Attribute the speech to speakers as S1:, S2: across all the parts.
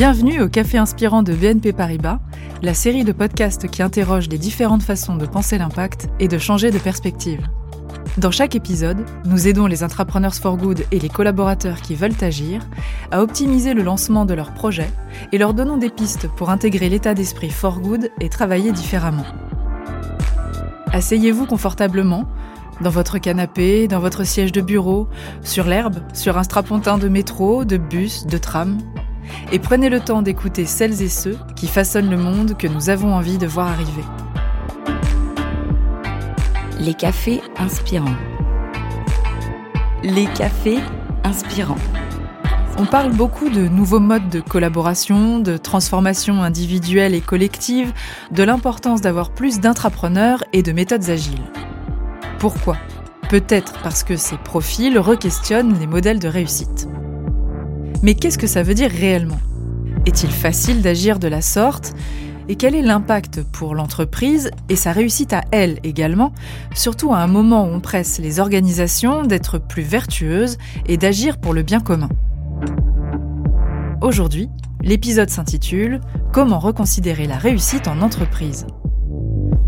S1: Bienvenue au Café Inspirant de BNP Paribas, la série de podcasts qui interroge les différentes façons de penser l'impact et de changer de perspective. Dans chaque épisode, nous aidons les entrepreneurs for good et les collaborateurs qui veulent agir à optimiser le lancement de leurs projets et leur donnons des pistes pour intégrer l'état d'esprit for good et travailler différemment. Asseyez-vous confortablement dans votre canapé, dans votre siège de bureau, sur l'herbe, sur un strapontin de métro, de bus, de tram, et prenez le temps d'écouter celles et ceux qui façonnent le monde que nous avons envie de voir arriver.
S2: Les cafés inspirants. Les cafés inspirants.
S1: On parle beaucoup de nouveaux modes de collaboration, de transformation individuelle et collective, de l'importance d'avoir plus d'intrapreneurs et de méthodes agiles. Pourquoi? Peut-être parce que ces profils requestionnent les modèles de réussite. Mais qu'est-ce que ça veut dire réellement? Est-il facile d'agir de la sorte? Et quel est l'impact pour l'entreprise et sa réussite à elle également, surtout à un moment où on presse les organisations d'être plus vertueuses et d'agir pour le bien commun. Aujourd'hui, l'épisode s'intitule Comment reconsidérer la réussite en entreprise?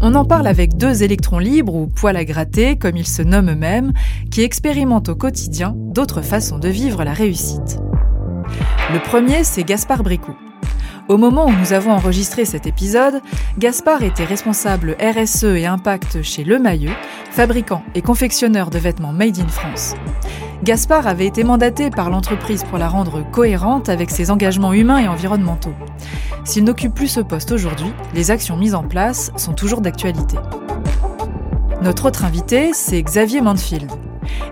S1: On en parle avec deux électrons libres ou poils à gratter, comme ils se nomment eux-mêmes, qui expérimentent au quotidien d'autres façons de vivre la réussite. Le premier, c'est Gaspard Bricou. Au moment où nous avons enregistré cet épisode, Gaspard était responsable RSE et impact chez Le fabricant et confectionneur de vêtements made in France. Gaspard avait été mandaté par l'entreprise pour la rendre cohérente avec ses engagements humains et environnementaux. S'il n'occupe plus ce poste aujourd'hui, les actions mises en place sont toujours d'actualité. Notre autre invité, c'est Xavier Manfield.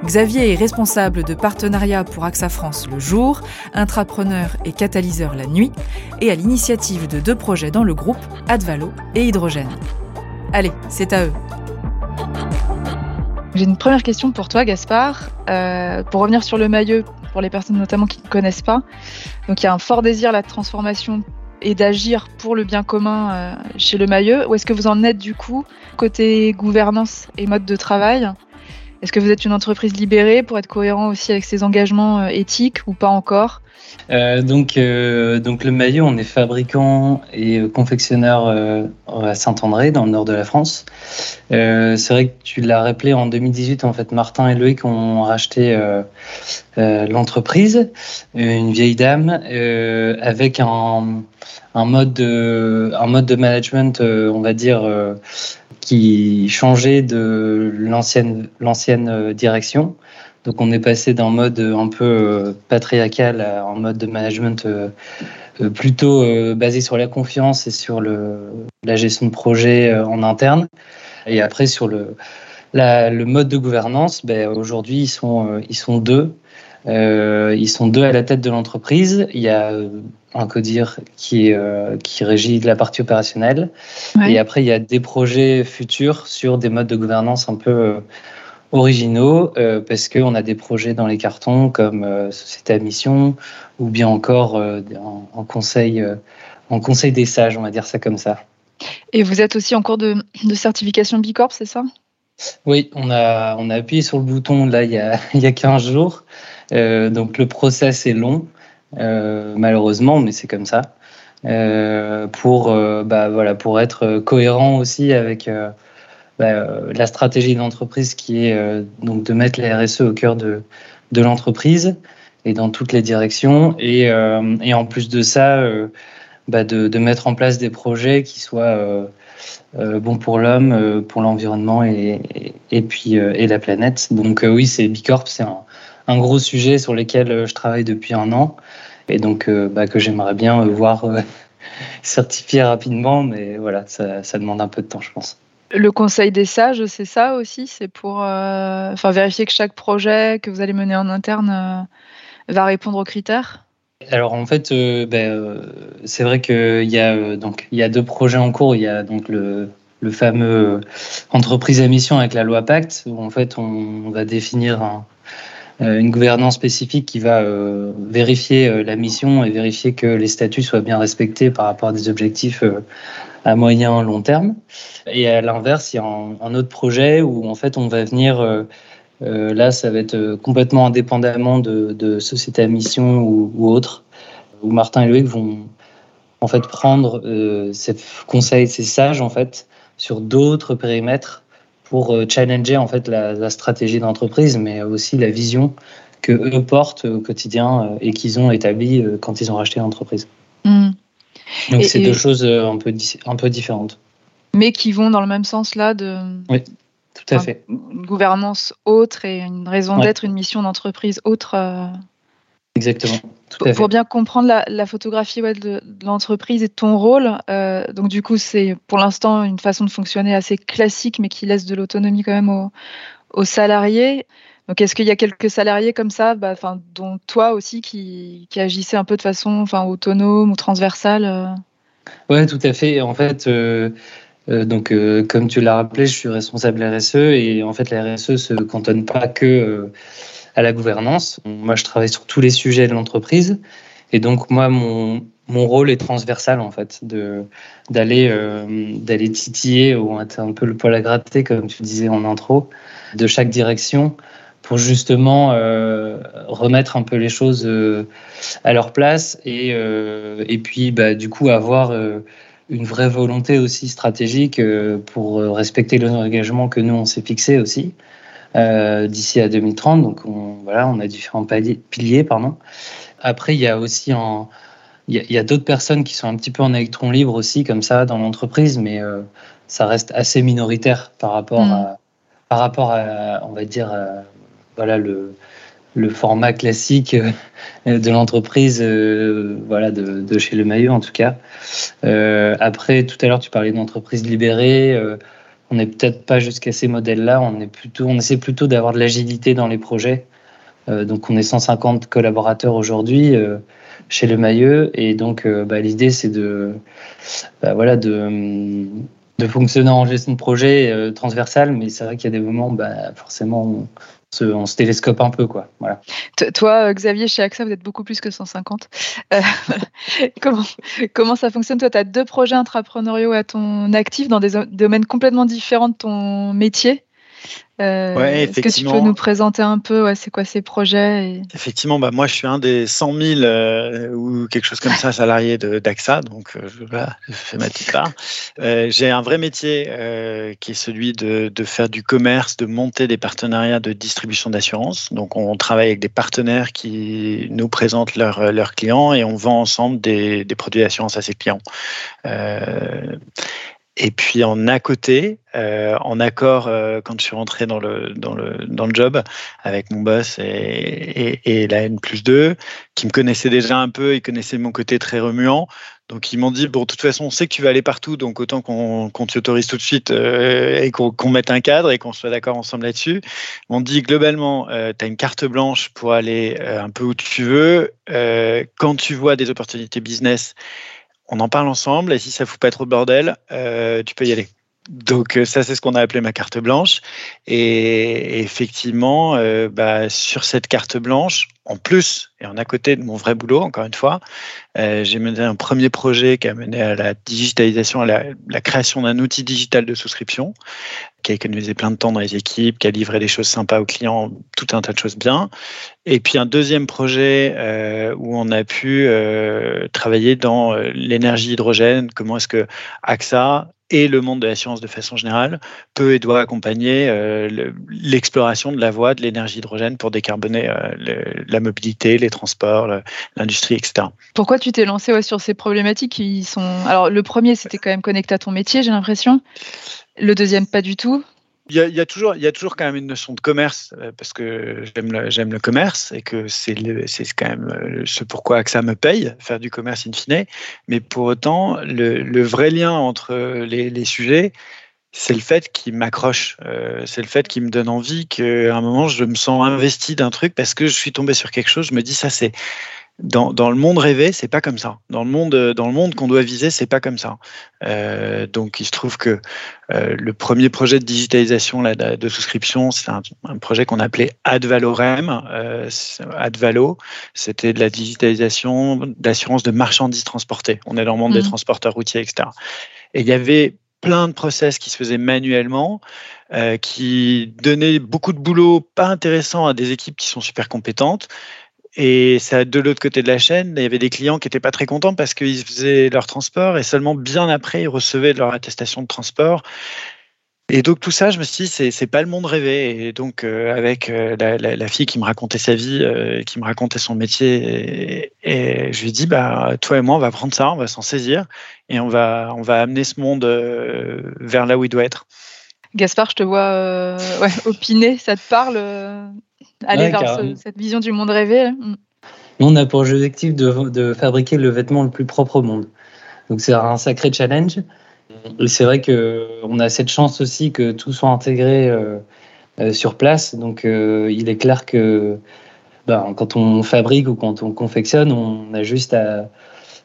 S1: Xavier est responsable de partenariat pour AXA France le jour, intrapreneur et catalyseur la nuit, et à l'initiative de deux projets dans le groupe, Advalo et Hydrogène. Allez, c'est à eux. J'ai une première question pour toi, Gaspard. Euh, pour revenir sur le maillot, pour les personnes notamment qui ne connaissent pas, donc il y a un fort désir la transformation et d'agir pour le bien commun euh, chez le maillot. Où est-ce que vous en êtes du coup côté gouvernance et mode de travail? Est-ce que vous êtes une entreprise libérée pour être cohérent aussi avec ses engagements euh, éthiques ou pas encore?
S3: Euh, donc, euh, donc le maillot, on est fabricant et confectionneur à Saint-André, dans le nord de la France. c'est vrai que tu l'as rappelé en 2018, en fait, Martin et Loïc ont racheté l'entreprise, une vieille dame, avec un, un, mode de, un mode de management, on va dire qui changeait de l'ancienne l'ancienne euh, direction. Donc on est passé d'un mode un peu euh, patriarcal à un mode de management euh, plutôt basé sur la confiance et sur le, la gestion de projet en interne. Et après sur le, la, le mode de gouvernance, ben, aujourd'hui ils sont, ils sont deux. Ils sont deux à la tête de l'entreprise. Il y a un codir qui, euh, qui régit la partie opérationnelle. Et après, il y a des projets futurs sur des modes de gouvernance un peu euh, originaux, euh, parce qu'on a des projets dans les cartons comme Société à mission, ou bien encore en, conseil, en conseil des sages, on va dire ça comme ça.
S1: Et vous êtes aussi en cours de, de certification B Corp, c'est ça?
S3: Oui, on a, on a appuyé sur le bouton là il y a, il y a 15 jours. Donc le process est long. Euh, malheureusement, mais c'est comme ça. Euh, pour, euh, bah, voilà, pour être cohérent aussi avec bah, la stratégie de l'entreprise qui est donc de mettre la RSE au cœur de, de l'entreprise et dans toutes les directions. Et, en plus de ça, bah, de, mettre en place des projets qui soient bons pour l'homme, pour l'environnement et, puis et la planète. Donc oui, c'est Bicorp, c'est un, un, gros sujet sur lequel je travaille depuis un an et donc euh, bah, que j'aimerais bien euh, voir euh, certifier rapidement, mais voilà, ça, ça, demande un peu de temps, je pense.
S1: Le conseil des sages, c'est ça aussi, c'est pour enfin vérifier que chaque projet que vous allez mener en interne va répondre aux critères?
S3: Alors en fait, ben, c'est vrai qu'il y a donc il y a deux projets en cours. Il y a donc le, le fameux entreprise à mission avec la loi Pacte, où en fait on va définir un, euh, une gouvernance spécifique qui va euh, vérifier euh, la mission et vérifier que les statuts soient bien respectés par rapport à des objectifs à moyen long terme. Et à l'inverse, il y a un, autre projet où en fait on va venir là, ça va être complètement indépendamment de, de société à mission ou, ou autre. où Martin et Loïc vont en fait prendre euh, ces conseils, ces sages en fait sur d'autres périmètres pour euh, challenger en fait la, stratégie d'entreprise, mais aussi la vision que eux portent au quotidien euh, et qu'ils ont établi quand ils ont racheté l'entreprise. Mmh. Donc c'est deux choses un peu, un peu différentes.
S1: Mais qui vont dans le même sens là de.
S3: Oui, tout à fait.
S1: Une gouvernance autre et une raison d'être, une mission d'entreprise autre.
S3: Exactement.
S1: pour, bien comprendre la, photographie de, l'entreprise et de ton rôle, euh, donc du coup, c'est pour l'instant une façon de fonctionner assez classique, mais qui laisse de l'autonomie quand même aux, salariés. Donc, est-ce qu'il y a quelques salariés comme ça, bah, dont toi aussi, qui, qui agissaient un peu de façon autonome ou transversale euh?
S3: Oui, tout à fait. En fait, euh, donc, comme tu l'as rappelé, je suis responsable RSE et en fait, la RSE se cantonne pas que à la gouvernance. Moi, je travaille sur tous les sujets de l'entreprise. Et donc, moi, mon, mon rôle est transversal, en fait, d'aller, euh, titiller ou un peu le poil à gratter, comme tu disais en intro, de chaque direction pour justement euh, remettre un peu les choses euh, à leur place et, et puis, bah, du coup, avoir une vraie volonté aussi stratégique pour respecter le engagement que nous, on s'est fixé aussi. Euh, d'ici à 2030. Donc on, voilà, on a différents piliers. Pardon. Après, il y a aussi en, il y a, d'autres personnes qui sont un petit peu en électron libre aussi, comme ça, dans l'entreprise, mais euh, ça reste assez minoritaire par rapport mm. à, par rapport à, on va dire, voilà, le, le format classique de l'entreprise, euh, voilà, de, de, chez Le Maillot en tout cas. après, tout à l'heure, tu parlais d'entreprise libérée on n'est peut-être pas jusqu'à ces modèles-là. On on essaie plutôt d'avoir de l'agilité dans les projets. Euh, donc, on est 150 collaborateurs aujourd'hui euh, chez le Mailleux, et donc euh, bah, l'idée c'est de, bah, voilà, de, de fonctionner en gestion de projet transversal. Mais c'est vrai qu'il y a des moments, bah, forcément, on se télescope un peu. Quoi. Voilà.
S1: Toi, Xavier, chez AXA, vous êtes beaucoup plus que 150. Euh, comment, ça fonctionne? Toi, tu deux projets intrapreneuriaux à ton actif dans des domaines complètement différents de ton métier. Euh, est-ce que tu peux nous présenter un peu ouais, c'est quoi ces projets
S4: Effectivement, bah, moi je suis un des 100 000 euh, ou quelque chose comme ça salariés d'AXA, donc euh, je, fais ma petite part. J'ai un vrai métier qui est celui de, de, faire du commerce, de monter des partenariats de distribution d'assurance. Donc on travaille avec des partenaires qui nous présentent leurs leurs clients et on vend ensemble des, des produits d'assurance à ces clients. Et puis en à côté, euh, en accord, euh, quand je suis rentré dans le, dans le, dans le job avec mon boss et, la N plus 2, qui me connaissait déjà un peu, ils connaissaient mon côté très remuant. Donc ils m'ont dit, bon, de toute façon, on sait que tu vas aller partout, donc autant qu'on qu t'y autorise tout de suite euh, et qu'on mette un cadre et qu'on soit d'accord ensemble là-dessus. Ils m'ont dit, globalement, tu as une carte blanche pour aller un peu où tu veux. quand tu vois des opportunités business, on en parle ensemble et si ça fout pas trop de bordel, euh, tu peux y aller. Donc euh, ça, c'est ce qu'on a appelé ma carte blanche. Et effectivement, euh, bah, sur cette carte blanche, en plus et en à côté de mon vrai boulot, encore une fois, j'ai mené un premier projet qui a mené à la digitalisation, à la, création d'un outil digital de souscription, qui a économisé plein de temps dans les équipes, qui a livré des choses sympas aux clients, tout un tas de choses bien. Et puis un deuxième projet où on a pu travailler dans l'énergie hydrogène, comment est-ce que AXA et le monde de la science de façon générale peut et doit accompagner euh, l'exploration de la voie de l'énergie hydrogène pour décarboner euh, la mobilité, les transports, l'industrie, etc.
S1: Pourquoi tu t'es lancé sur ces problématiques qui sont alors le premier c'était quand même connecté à ton métier j'ai l'impression, le deuxième pas du tout.
S4: Il y, a, toujours, il y a toujours quand même une notion de commerce euh, parce que j'aime le, le commerce et que c'est, c'est quand même euh, ce pourquoi que ça me paye, faire du commerce in fine. Mais pour autant, le, vrai lien entre les, sujets, c'est le fait qu'il m'accroche, euh, c'est le fait qu'il me donne envie qu'à un moment je me sens investi d'un truc parce que je suis tombé sur quelque chose, je me dis ça c'est dans, dans, le monde rêvé, c'est pas comme ça. Dans le monde, dans le monde qu'on doit viser, c'est pas comme ça. Euh, donc, il se trouve que euh, le premier projet de digitalisation là, de, souscription, c'est un, un, projet qu'on appelait Advalorem. Euh, Advalo, c'était de la digitalisation d'assurance de marchandises transportées. On est dans le monde des mmh. transporteurs routiers, etc. Et il y avait plein de process qui se faisaient manuellement, euh, qui donnaient beaucoup de boulot pas intéressant à des équipes qui sont super compétentes et ça, de l'autre côté de la chaîne, il y avait des clients qui n'étaient pas très contents parce qu'ils faisaient leur transport et seulement bien après, ils recevaient leur attestation de transport. Et donc tout ça, je me suis dit, c'est, c'est pas le monde rêvé. Et donc euh, avec euh, la, fille qui me racontait sa vie, euh, qui me racontait son métier, je lui ai dit, bah toi et moi, on va prendre ça, on va s'en saisir, et on va, on va amener ce monde vers là où il doit être.
S1: Gaspard, je te vois ouais, opiner, ça te parle aller vers cette vision du monde rêvé
S3: mm. Nous, on a pour objectif de, de, fabriquer le vêtement le plus propre au monde. Donc c'est un sacré challenge. Et c'est vrai qu'on a cette chance aussi que tout soit intégré euh, euh, sur place. Donc euh, il est clair que ben, quand on fabrique ou quand on confectionne, on a juste à,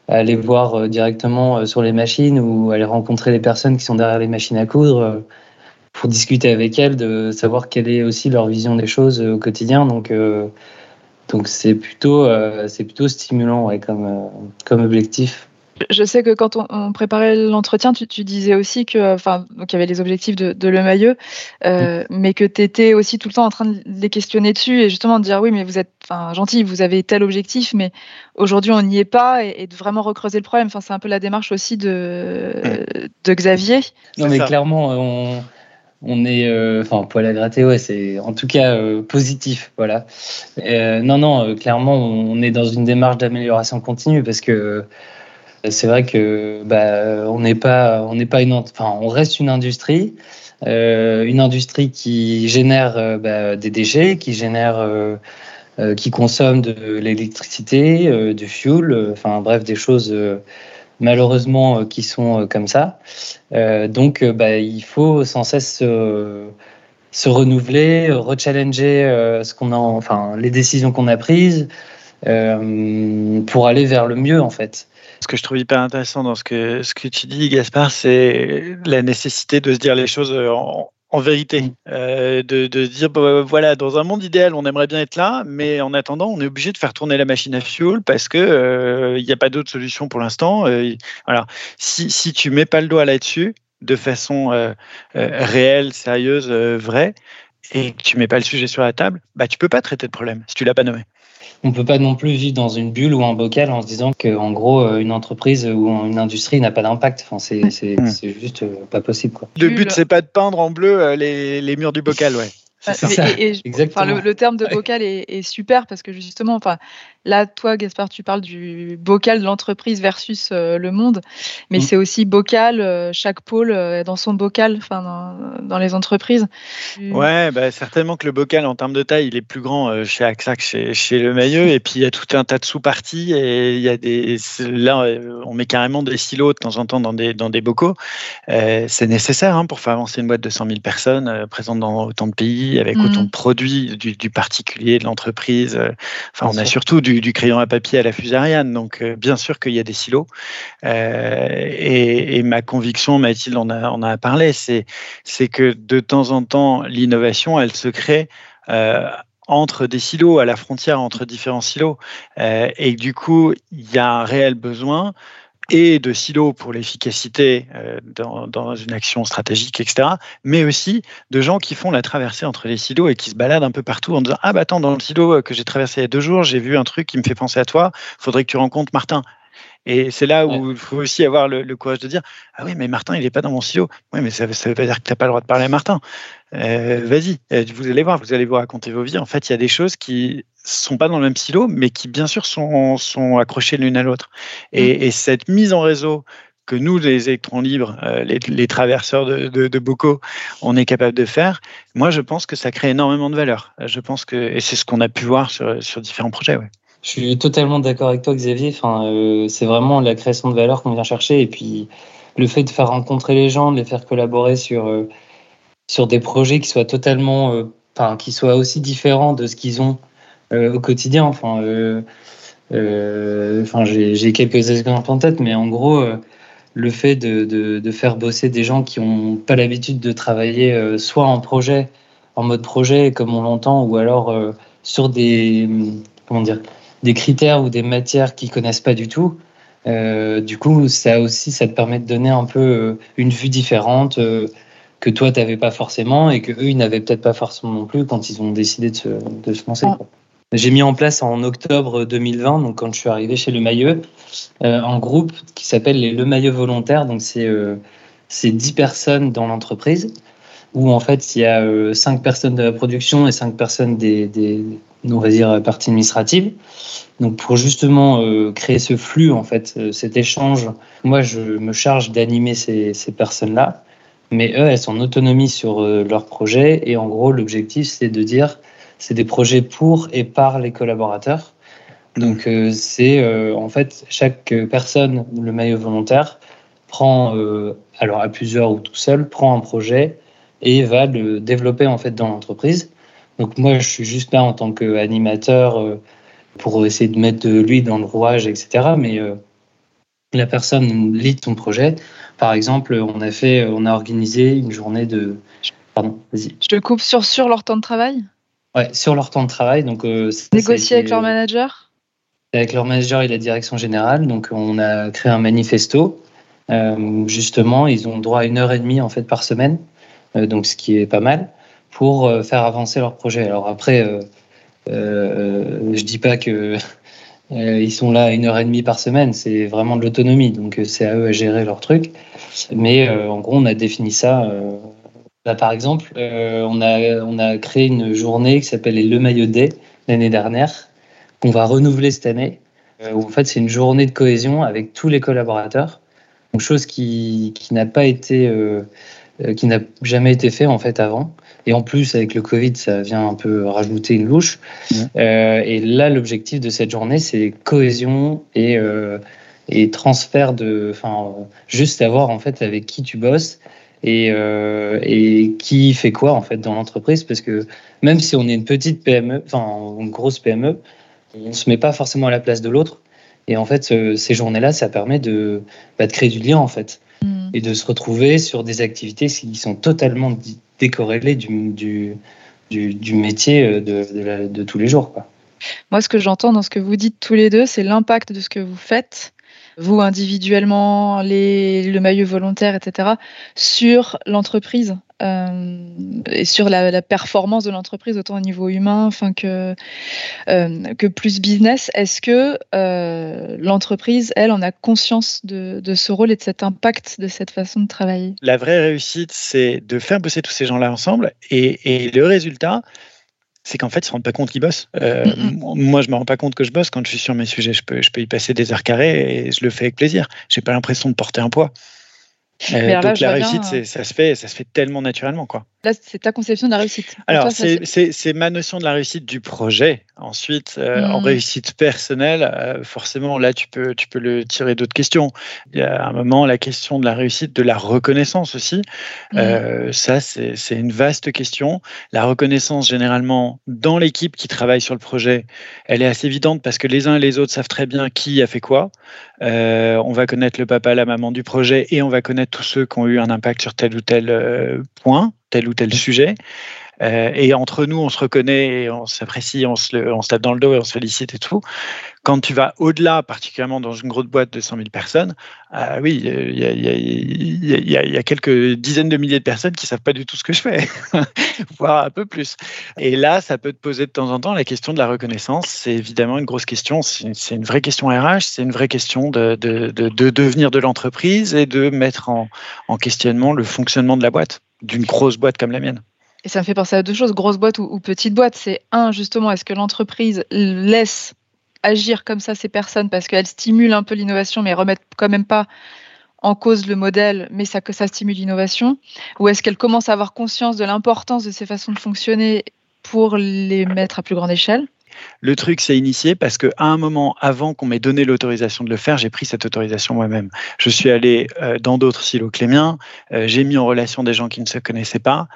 S3: aller voir directement sur les machines ou aller rencontrer les personnes qui sont derrière les machines à coudre pour discuter avec elles, de savoir quelle est aussi leur vision des choses au quotidien. Donc, euh, donc c'est plutôt, euh, c'est plutôt stimulant ouais, comme, euh, comme objectif.
S1: Je sais que quand on, préparait l'entretien, tu, tu, disais aussi que, enfin, donc il y avait les objectifs de, de Le Maillot, mm. mais que tu étais aussi tout le temps en train de les questionner dessus et justement de dire oui, mais vous êtes, gentil, vous avez tel objectif, mais aujourd'hui on n'y est pas et, de vraiment recreuser le problème. Enfin, c'est un peu la démarche aussi de, mm. de Xavier.
S3: Non, mais clairement, on, on est, euh, enfin, poil à gratter, ouais, c'est en tout cas euh, positif, voilà. Euh, non, non, clairement, on est dans une démarche d'amélioration continue parce que c'est vrai que bah, on n'est pas, on n'est pas une, enfin, on reste une industrie, une industrie qui génère bah, des déchets, qui génère, qui consomme de l'électricité, du fuel, enfin bref, des choses malheureusement euh, qui sont euh, comme ça. Euh, donc bah, il faut sans cesse se renouveler, rechallenger ce qu'on a, enfin les décisions qu'on a prises pour aller vers le mieux en fait.
S4: Ce que je trouve hyper intéressant dans ce que, ce que tu dis, Gaspard, c'est la nécessité de se dire les choses en, en vérité, euh, de, dire bah, voilà, dans un monde idéal, on aimerait bien être là, mais en attendant, on est obligé de faire tourner la machine à fuel parce que il euh, n'y a pas d'autre solution pour l'instant. Euh, voilà, si si tu mets pas le doigt là-dessus de façon réelle, sérieuse, vraie, et que tu mets pas le sujet sur la table, bah tu peux pas traiter le problème si tu l'as pas nommé
S3: on peut pas non plus vivre dans une bulle ou un bocal en se disant qu'en gros euh, une entreprise ou une industrie n'a pas d'impact. Enfin, c'est mm. juste euh, pas possible. Quoi.
S4: Le but c'est pas de peindre en bleu euh, les, les murs du bocal, ouais.
S1: Le, terme de bocal est, est, super parce que justement, enfin, Là, toi, Gaspard, tu parles du bocal de l'entreprise versus euh, le monde, mais mm. c'est aussi bocal, euh, chaque pôle euh, dans son bocal, enfin, dans, les entreprises.
S4: Ouais, bah, certainement que le bocal, en termes de taille, il est plus grand chez AXA que chez, chez Le Maillot, et puis il y a tout un tas de sous-parties, et il y a des. Là, on met carrément des silos de temps en temps dans des, dans des bocaux. c'est nécessaire hein, pour faire avancer une boîte de 100 000 personnes présentes dans autant de pays, avec mm. autant de produits, du, du particulier, de l'entreprise. Enfin, on a surtout du du, crayon à papier à la fusariane. Donc, euh, bien sûr qu'il y a des silos. Euh, et, ma conviction, Mathilde en a, a parlé, c'est que de temps en temps, l'innovation, elle se crée. Euh, entre des silos, à la frontière entre différents silos. et du coup, il y a un réel besoin et de silos pour l'efficacité euh, dans, une action stratégique, etc., mais aussi de gens qui font la traversée entre les silos et qui se baladent un peu partout en disant Ah, bah attends, dans le silo que j'ai traversé il y a deux jours, j'ai vu un truc qui me fait penser à toi, faudrait que tu rencontres Martin. Et c'est là où il faut aussi avoir le, courage de dire Ah oui, mais Martin, il n'est pas dans mon silo. Oui, mais ça ne veut pas dire que tu n'as pas le droit de parler à Martin. Euh, vas-y, euh, vous allez voir, vous allez vous raconter vos vies. En fait, il y a des choses qui sont pas dans le même silo, mais qui bien sûr sont, sont accrochées l'une à l'autre. Et, mm. cette mise en réseau que nous, les électrons libres, euh, les, traverseurs de, de, bocaux, on est capable de faire, moi, je pense que ça crée énormément de valeur. Je pense que, et c'est ce qu'on a pu voir sur, sur différents projets. Ouais.
S3: Je suis totalement d'accord avec toi, Xavier. Enfin, euh, c'est vraiment la création de valeur qu'on vient chercher. Et puis, le fait de faire rencontrer les gens, de les faire collaborer sur, euh, sur des projets qui soient totalement, enfin, qui soient aussi différents de ce qu'ils ont euh, au quotidien. Enfin, euh, euh, j'ai quelques exemples en tête, mais en gros, le fait de, de, faire bosser des gens qui n'ont pas l'habitude de travailler soit en projet, en mode projet, comme on l'entend, ou alors sur des, comment dire, des critères ou des matières qu'ils connaissent pas du tout. du coup, ça aussi, ça te permet de donner un peu une vue différente que toi, tu n'avais pas forcément et que eux, ils n'avaient peut-être pas forcément non plus quand ils ont décidé de se, de se lancer. j'ai mis en place en octobre 2020, donc quand je suis arrivé chez Le Mailleux, un groupe qui s'appelle les Le Mailleux Volontaires. Donc c'est c'est 10 personnes dans l'entreprise où en fait il y a 5 personnes de la production et 5 personnes des on va dire partie administrative. Donc pour justement créer ce flux en fait, cet échange, moi je me charge d'animer ces, ces personnes-là mais eux, elles sont en autonomie sur euh, leur projet. Et en gros, l'objectif, c'est de dire, c'est des projets pour et par les collaborateurs. Donc, euh, c'est euh, en fait chaque personne, le maillot volontaire, prend, alors à plusieurs ou tout seul, prend un projet et va le développer en fait dans l'entreprise. Donc, moi, je suis juste là en tant qu'animateur pour essayer de mettre de lui dans le rouage, etc. Mais la personne lit ton projet par exemple, on a fait, on a organisé une journée de.
S1: Pardon, vas-y. Je te coupe sur, sur leur temps de travail?
S3: Ouais, sur leur temps de travail. Donc,
S1: euh, Négocier avec leur manager?
S3: Avec leur manager et la direction générale. Donc, on a créé un manifesto. Euh, justement, ils ont droit à une heure et demie en fait par semaine, euh, donc ce qui est pas mal pour faire avancer leur projet. Alors après, je dis pas que euh, ils sont là une heure et demie par semaine, c'est vraiment de l'autonomie, donc euh, c'est à eux à gérer leur truc. Mais euh, en gros, on a défini ça. Là, par exemple, on, a, créé une journée qui s'appelle Le Maillot Day l'année dernière, qu'on va renouveler cette année. En fait, c'est une journée de cohésion avec tous les collaborateurs, une chose qui, qui n'a pas été, qui n'a jamais été fait en fait avant. Et en plus, avec le Covid, ça vient un peu rajouter une louche. Euh, et là, l'objectif de cette journée, c'est cohésion et, euh, et transfert de. Enfin, juste savoir en fait avec qui tu bosses et, euh, et qui fait quoi en fait dans l'entreprise. Parce que même si on est une petite PME, enfin une grosse PME, on ne se met pas forcément à la place de l'autre. Et en fait, ces journées-là, ça permet de, bah, de créer du lien en fait mm. et de se retrouver sur des activités qui sont totalement décorrélé du, du, du, métier euh, de, de, tous les jours. Quoi.
S1: Moi, ce que j'entends dans ce que vous dites tous les deux, c'est l'impact de ce que vous faites, vous individuellement, les, le maillot volontaire, etc., sur l'entreprise. Euh, et sur la, performance de l'entreprise, autant au niveau humain enfin que, euh, que plus business. Est-ce que euh, l'entreprise, elle, en a conscience de, ce rôle et de cet impact de cette façon de travailler?
S4: La vraie réussite, c'est de faire bosser tous ces gens-là ensemble. Et, le résultat, c'est qu'en fait, ils ne se rendent pas compte qu'ils bossent. Moi, je ne me rends pas compte que je bosse. Quand je suis sur mes sujets, je peux, je peux y passer des heures carrées et je le fais avec plaisir. Je n'ai pas l'impression de porter un poids. Euh, donc la réussite, euh, ça se fait, ça se fait tellement naturellement, quoi.
S1: Là, c'est ta conception de la réussite.
S4: Alors, c'est ma notion de la réussite du projet. Ensuite, euh, en mmh. réussite personnelle, forcément, là, tu peux, tu peux le tirer d'autres questions. Il y a un moment la question de la réussite, de la reconnaissance aussi. Mmh. ça, c'est une vaste question. La reconnaissance, généralement, dans l'équipe qui travaille sur le projet, elle est assez évidente parce que les uns et les autres savent très bien qui a fait quoi. on va connaître le papa, la maman du projet et on va connaître tous ceux qui ont eu un impact sur tel ou tel euh, point, tel ou tel sujet. Euh, et entre nous, on se reconnaît, et on s'apprécie, on se, tape dans le dos et on se félicite et tout. Quand tu vas au-delà, particulièrement dans une grosse boîte de 100 000 personnes, oui, il y, a, quelques dizaines de milliers de personnes qui savent pas du tout ce que je fais, voire un peu plus. Et là, ça peut te poser de temps en temps la question de la reconnaissance. C'est évidemment une grosse question. C'est une vraie question RH, c'est une vraie question de, de, de, devenir de l'entreprise et de mettre en questionnement le fonctionnement de la boîte, d'une grosse boîte comme la mienne.
S1: Et ça me fait penser à deux choses, grosse boîte ou, petite boîte. C'est un, justement, est-ce que l'entreprise laisse agir comme ça ces personnes parce qu'elles stimulent un peu l'innovation, mais remettent quand même pas en cause le modèle, mais ça que ça stimule l'innovation? Ou est-ce qu'elle commence à avoir conscience de l'importance de ces façons de fonctionner pour les mettre à plus grande échelle?
S4: Le truc s'est initié parce qu'à un moment, avant qu'on m'ait donné l'autorisation de le faire, j'ai pris cette autorisation moi-même. Je suis allé euh, dans d'autres silos que les miens, euh, j'ai mis en relation des gens qui ne se connaissaient pas,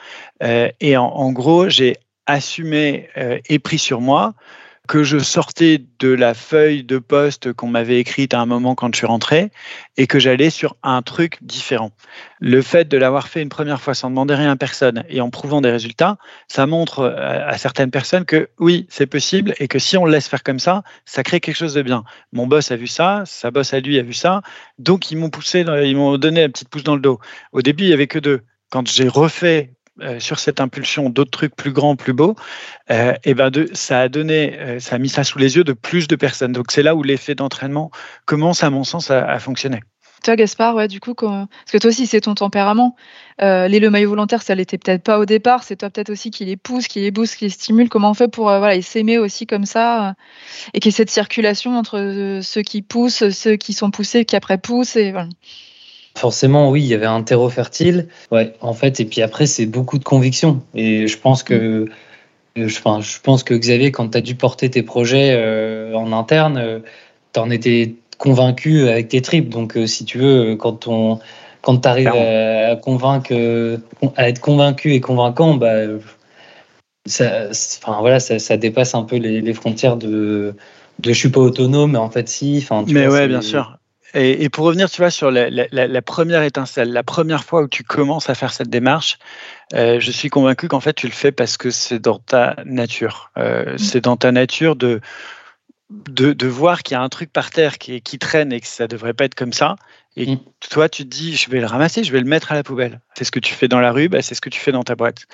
S4: euh, et en, gros, j'ai assumé et pris sur moi que je sortais de la feuille de poste qu'on m'avait écrite à un moment quand je suis rentré et que j'allais sur un truc différent. Le fait de l'avoir fait une première fois sans demander rien à personne et en prouvant des résultats, ça montre à certaines personnes que oui, c'est possible et que si on le laisse faire comme ça, ça crée quelque chose de bien. Mon boss a vu ça, sa boss à lui a vu ça, donc ils m'ont poussé, ils m'ont donné la petite pouce dans le dos. Au début, il y avait que deux. Quand j'ai refait sur cette impulsion d'autres trucs plus grands, plus beaux, et ben ça a donné, ça a mis ça sous les yeux de plus de personnes. Donc c'est là où l'effet d'entraînement commence, à mon sens, à fonctionner.
S1: Toi, Gaspard, ouais, du coup, parce que toi aussi, c'est ton tempérament. Euh, les le maillot volontaire, ça l'était peut-être pas au départ. C'est toi peut-être aussi qui les pousse, qui les booste, qui les stimule. Comment on fait pour euh, voilà, s'aimer aussi comme ça euh, et qu'il y ait cette circulation entre ceux qui poussent, ceux qui sont poussés, qui après poussent et
S3: Forcément, oui, il y avait un terreau fertile. Ouais, en fait, et puis après, c'est beaucoup de conviction. Et je pense que, je, je pense que Xavier, quand tu as dû porter tes projets en interne, tu en étais convaincu avec tes tripes. Donc, euh, si tu veux, quand on quand tu arrives à, convaincre, à être convaincu et convaincant, bah, ça, enfin, voilà, ça, ça, dépasse un peu les, frontières de, de je suis pas autonome, mais en fait, si. Enfin,
S4: mais ouais, bien sûr. Et, pour revenir, tu vois, sur la, la, première étincelle, la première fois où tu commences à faire cette démarche, euh, je suis convaincu qu'en fait, tu le fais parce que c'est dans ta nature. Euh, mmh. C'est dans ta nature de, de, voir qu'il y a un truc par terre qui, qui traîne et que ça devrait pas être comme ça. Et mm. toi, tu te dis, je vais le ramasser, je vais le mettre à la poubelle. C'est ce que tu fais dans la rue, bah, c'est ce que tu fais dans ta boîte.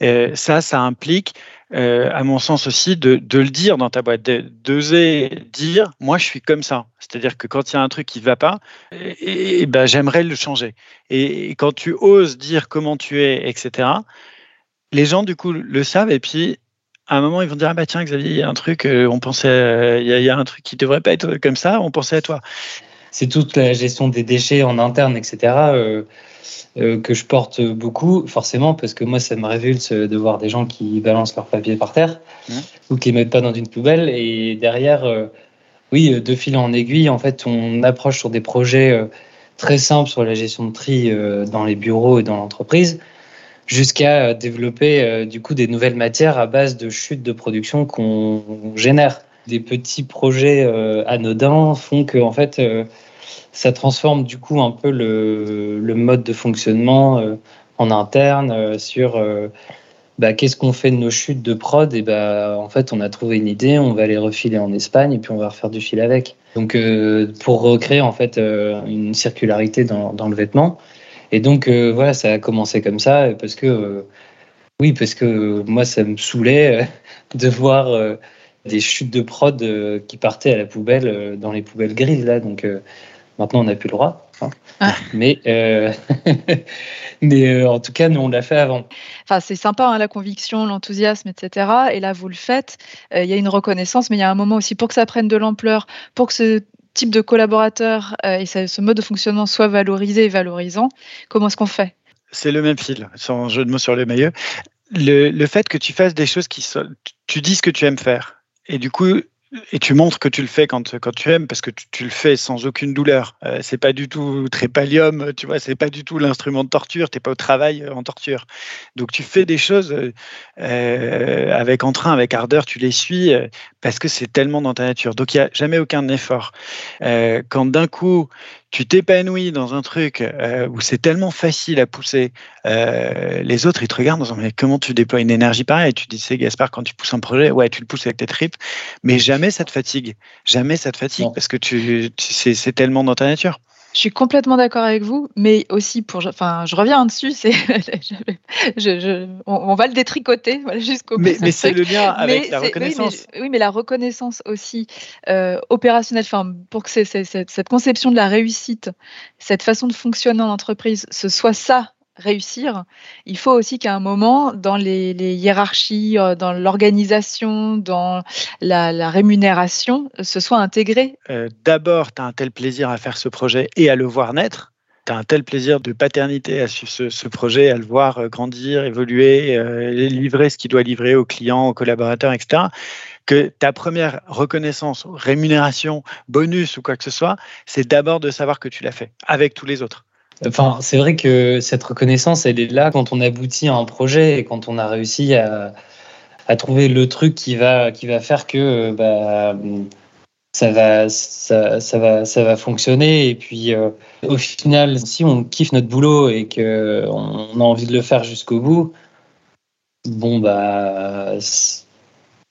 S4: Et ça, ça implique, euh, à mon sens aussi, de, le dire dans ta boîte, d'oser dire, moi, je suis comme ça. C'est-à-dire que quand il y a un truc qui ne va pas, et, ben, j'aimerais le changer. Et, quand tu oses dire comment tu es, etc., les gens, du coup, le savent et puis à un moment, ils vont dire Ah bah tiens, Xavier, il y a un truc, euh, on pensait, euh, il y, a un truc qui devrait pas être comme ça, on pensait à toi.
S3: C'est toute la gestion des déchets en interne, etc., euh, que je porte beaucoup, forcément, parce que moi, ça me révulse de voir des gens qui balancent leurs papiers par terre mmh. ou qui ne mettent pas dans une poubelle. Et derrière, oui, de fil en aiguille, en fait, on approche sur des projets très simples sur la gestion de tri dans les bureaux et dans l'entreprise jusqu'à euh, développer euh, du coup des nouvelles matières à base de chutes de production qu'on génère. Des petits projets euh, anodins font que en fait ça transforme du coup un peu le, mode de fonctionnement en interne sur bah, qu'est-ce qu'on fait de nos chutes de prod? Et bah en fait on a trouvé une idée, on va les refiler en Espagne et puis on va refaire du fil avec. Donc pour recréer en fait une circularité dans, le vêtement et donc, euh, voilà, ça a commencé comme ça, parce que, euh, oui, parce que moi, ça me saoulait euh, de voir des chutes de prod qui partaient à la poubelle, dans les poubelles grises, là. Donc, maintenant, on n'a plus le droit. Hein. Ah. Mais, mais en tout cas, nous, on l'a fait avant.
S1: Enfin, c'est sympa, hein, la conviction, l'enthousiasme, etc. Et là, vous le faites. Il y a une reconnaissance, mais il y a un moment aussi pour que ça prenne de l'ampleur, pour que ce type de collaborateur euh, et ce mode de fonctionnement soit valorisé et valorisant, comment est-ce qu'on fait?
S4: C'est le même fil, sans jeu de mots sur le meilleur. Le, le, fait que tu fasses des choses qui sont, tu dis ce que tu aimes faire. Et du coup, et tu montres que tu le fais quand, tu aimes parce que tu, le fais sans aucune douleur. Euh, c'est pas du tout trépalium, tu vois, c'est pas du tout l'instrument de torture, t'es pas au travail euh, en torture. Donc tu fais des choses euh, avec entrain, avec ardeur, tu les suis parce que c'est tellement dans ta nature. Donc il n'y a jamais aucun effort. quand d'un coup tu t'épanouis dans un truc euh, où c'est tellement facile à pousser, euh, les autres, ils te regardent en disant Mais comment tu déploies une énergie pareille? Tu dis C'est Gaspard, quand tu pousses un projet, ouais, tu le pousses avec tes tripes, mais jamais ça te fatigue. Jamais ça te fatigue parce que tu, c'est tellement dans ta nature.
S1: Je suis complètement d'accord avec vous, mais aussi pour, enfin, je reviens dessus, c'est, je, on, va le détricoter jusqu'au
S4: bout. Mais, mais c'est le lien avec la reconnaissance.
S1: Oui mais, la reconnaissance aussi euh, opérationnelle, enfin, pour que cette conception de la réussite, cette façon de fonctionner en entreprise, ce soit ça réussir, il faut aussi qu'à un moment, dans les, hiérarchies, euh, dans l'organisation, dans la, rémunération, ce soit intégré.
S4: Euh, d'abord, tu as un tel plaisir à faire ce projet et à le voir naître. Tu as un tel plaisir de paternité à suivre ce, projet, à le voir euh, grandir, évoluer, livrer ce qu'il doit livrer aux clients, aux collaborateurs, etc que ta première reconnaissance, rémunération, bonus ou quoi que ce soit, c'est d'abord de savoir que tu l'as fait avec tous les autres.
S3: Enfin, c'est vrai que cette reconnaissance, elle est là quand on aboutit à un projet et quand on a réussi à, à trouver le truc qui va, qui va faire que bah, ça, va, ça, ça, va, ça va fonctionner. Et puis, euh, au final, si on kiffe notre boulot et qu'on a envie de le faire jusqu'au bout, bon, bah.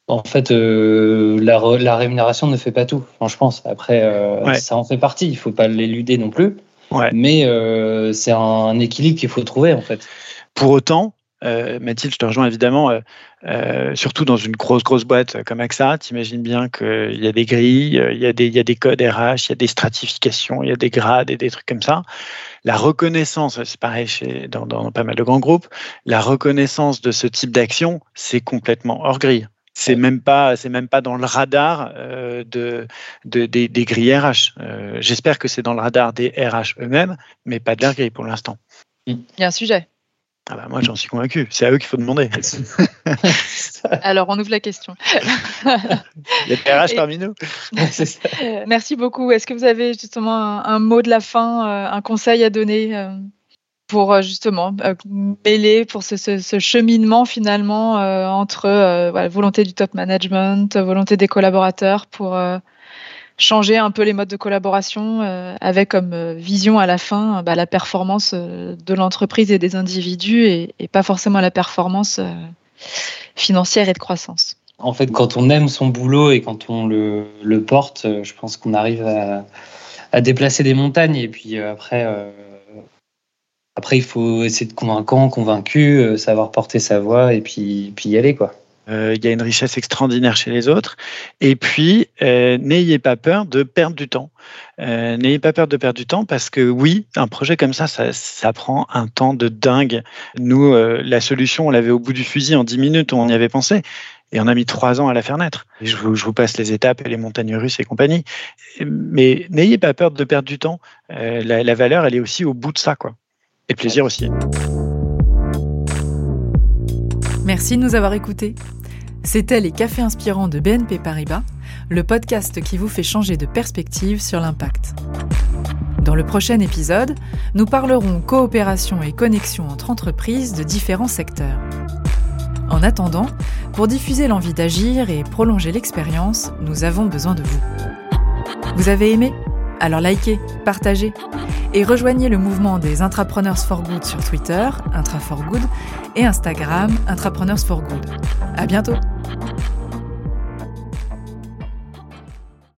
S3: En fait, euh, la, la, rémunération ne fait pas tout, je pense. Après, euh, ça en fait partie, il ne faut pas l'éluder non plus. Mais euh, c'est un équilibre qu'il faut trouver en fait.
S4: Pour autant, Euh, Mathilde, je te rejoins évidemment, euh, euh, surtout dans une grosse, grosse boîte comme AXA, tu imagines bien qu'il y a des grilles, il y a des, il y a des codes RH, il y a des stratifications, il y a des grades et des trucs comme ça. La reconnaissance, c'est pareil chez, dans, dans pas mal de grands groupes, la reconnaissance de ce type d'action, c'est complètement hors grille. C'est même pas, c'est même pas dans le radar de, de, des, des grilles RH. J'espère que c'est dans le radar des RH eux-mêmes, mais pas de leur grille pour l'instant.
S5: Il y a un sujet.
S4: Ah bah moi, j'en suis convaincu. C'est à eux qu'il faut demander.
S5: Alors, on ouvre la question.
S4: Il y a des RH parmi nous.
S5: Merci beaucoup. Est-ce que vous avez justement un, mot de la fin, euh, un conseil à donner euh, pour euh, justement mêler pour ce, cheminement finalement entre voilà, volonté du top management, volonté des collaborateurs pour changer un peu les modes de collaboration euh, avec comme euh, vision à la fin bah, la performance euh, de l'entreprise et des individus et, pas forcément la performance financière et de croissance.
S3: En fait, quand on aime son boulot et quand on le, le porte, je pense qu'on arrive à, à, déplacer des montagnes et puis après, après il faut essayer de convaincre, convaincu, savoir porter sa voix et puis, puis y aller quoi.
S4: Euh, il y a une richesse extraordinaire chez les autres. Et puis, euh, n'ayez pas peur de perdre du temps. Euh, n'ayez pas peur de perdre du temps parce que oui, un projet comme ça, ça, prend un temps de dingue. Nous, la solution, on l'avait au bout du fusil en 10 minutes, on y avait pensé. Et on a mis trois ans à la faire naître. Je vous, je vous, passe les étapes et les montagnes russes et compagnie. Mais n'ayez pas peur de perdre du temps. La, la, valeur, elle est aussi au bout de ça, quoi. Et plaisir aussi.
S1: Merci de nous avoir écoutés. C'était les Cafés Inspirants de BNP Paribas, le podcast qui vous fait changer de perspective sur l'impact. Dans le prochain épisode, nous parlerons coopération et connexion entre entreprises de différents secteurs. En attendant, pour diffuser l'envie d'agir et prolonger l'expérience, nous avons besoin de vous. Vous avez aimé? Alors likez, partagez et rejoignez le mouvement des Intrapreneurs for Good sur Twitter, Intra for Good, et Instagram, Intrapreneurs for Good. À bientôt!